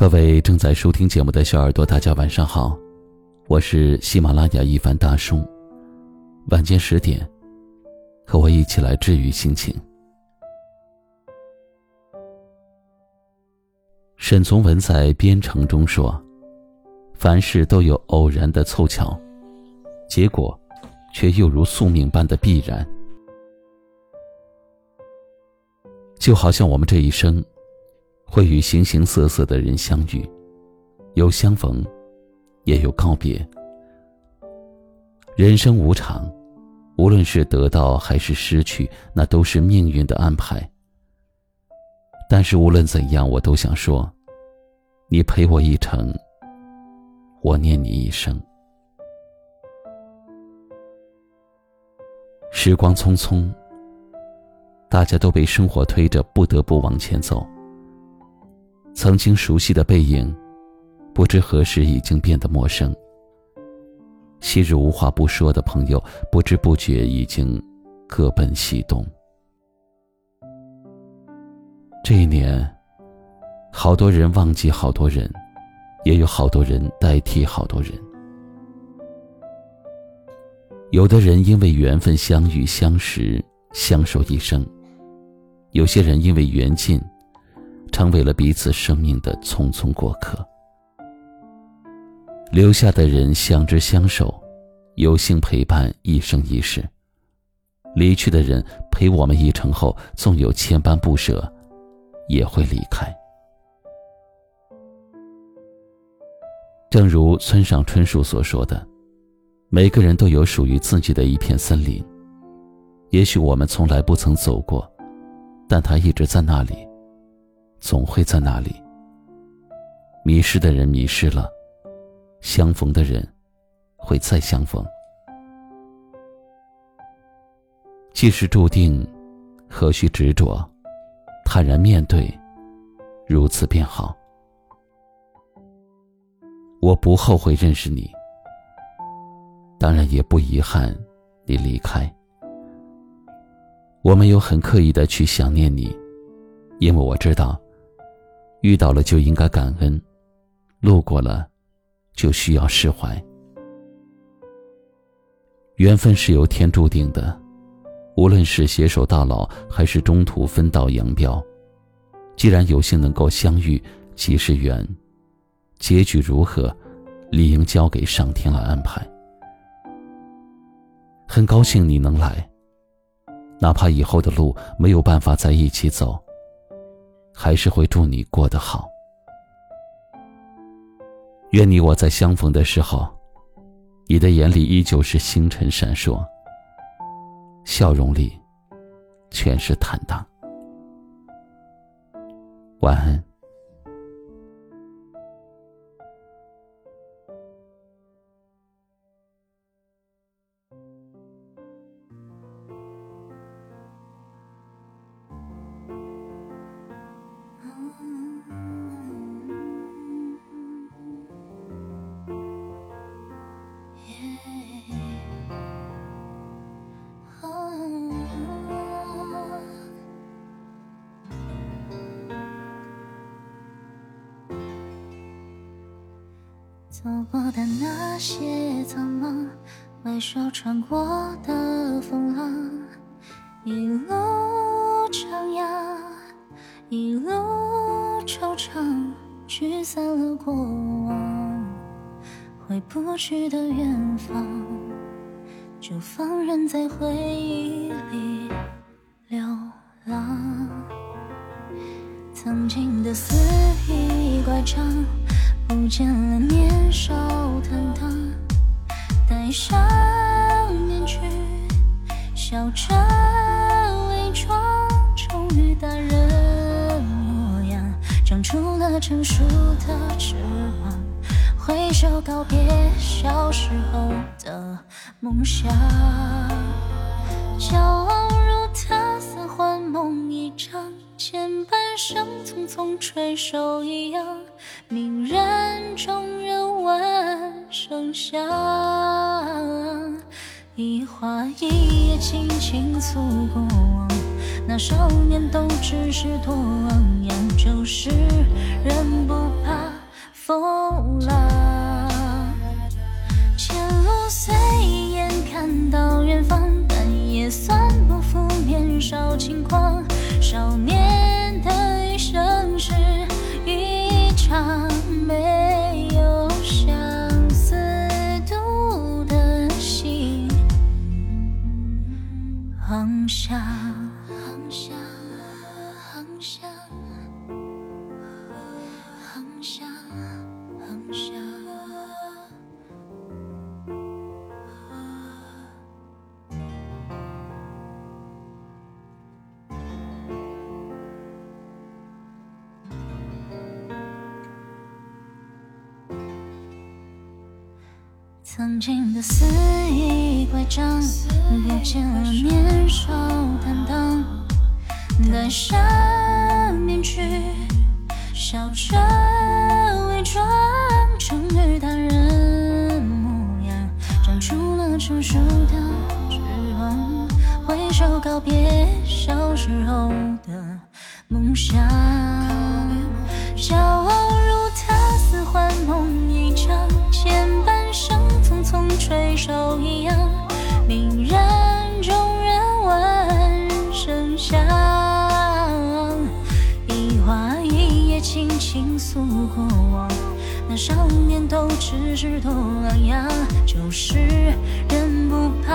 各位正在收听节目的小耳朵，大家晚上好，我是喜马拉雅一凡大叔。晚间十点，和我一起来治愈心情。沈从文在《编程》中说：“凡事都有偶然的凑巧，结果却又如宿命般的必然。”就好像我们这一生。会与形形色色的人相遇，有相逢，也有告别。人生无常，无论是得到还是失去，那都是命运的安排。但是无论怎样，我都想说，你陪我一程，我念你一生。时光匆匆，大家都被生活推着，不得不往前走。曾经熟悉的背影，不知何时已经变得陌生。昔日无话不说的朋友，不知不觉已经各奔西东。这一年，好多人忘记好多人，也有好多人代替好多人。有的人因为缘分相遇相识，相守一生；有些人因为缘尽。成为了彼此生命的匆匆过客，留下的人相知相守，有幸陪伴一生一世；离去的人陪我们一程后，纵有千般不舍，也会离开。正如村上春树所说的：“每个人都有属于自己的一片森林，也许我们从来不曾走过，但它一直在那里。”总会在那里。迷失的人迷失了，相逢的人会再相逢。既是注定，何须执着？坦然面对，如此便好。我不后悔认识你，当然也不遗憾你离开。我没有很刻意的去想念你，因为我知道。遇到了就应该感恩，路过了，就需要释怀。缘分是由天注定的，无论是携手到老，还是中途分道扬镳，既然有幸能够相遇，即是缘。结局如何，理应交给上天来安排。很高兴你能来，哪怕以后的路没有办法在一起走。还是会祝你过得好。愿你我在相逢的时候，你的眼里依旧是星辰闪烁，笑容里全是坦荡。晚安。走过的那些苍茫，回首穿过的风浪，一路徜徉，一路惆怅，驱散了过往，回不去的远方，就放任在回忆里流浪。曾经的肆意乖张。不见了年少坦荡，戴上面具，笑着伪装，终于大人模样，长出了成熟的翅膀，挥手告别小时候的梦想，骄傲如他色幻梦一场。前半生匆匆垂手一样，泯然众人闻声响。一花一叶轻轻诉过往，那少年都只是多昂扬，就是人不曾经的肆意乖张，不见了年少坦荡，戴上。就告别小时候的梦想，骄傲如他似幻梦一场，前半生。匆匆吹手一样，明人中人闻声响。一花一叶轻轻诉过往，那少年都只是多昂扬。旧时人不怕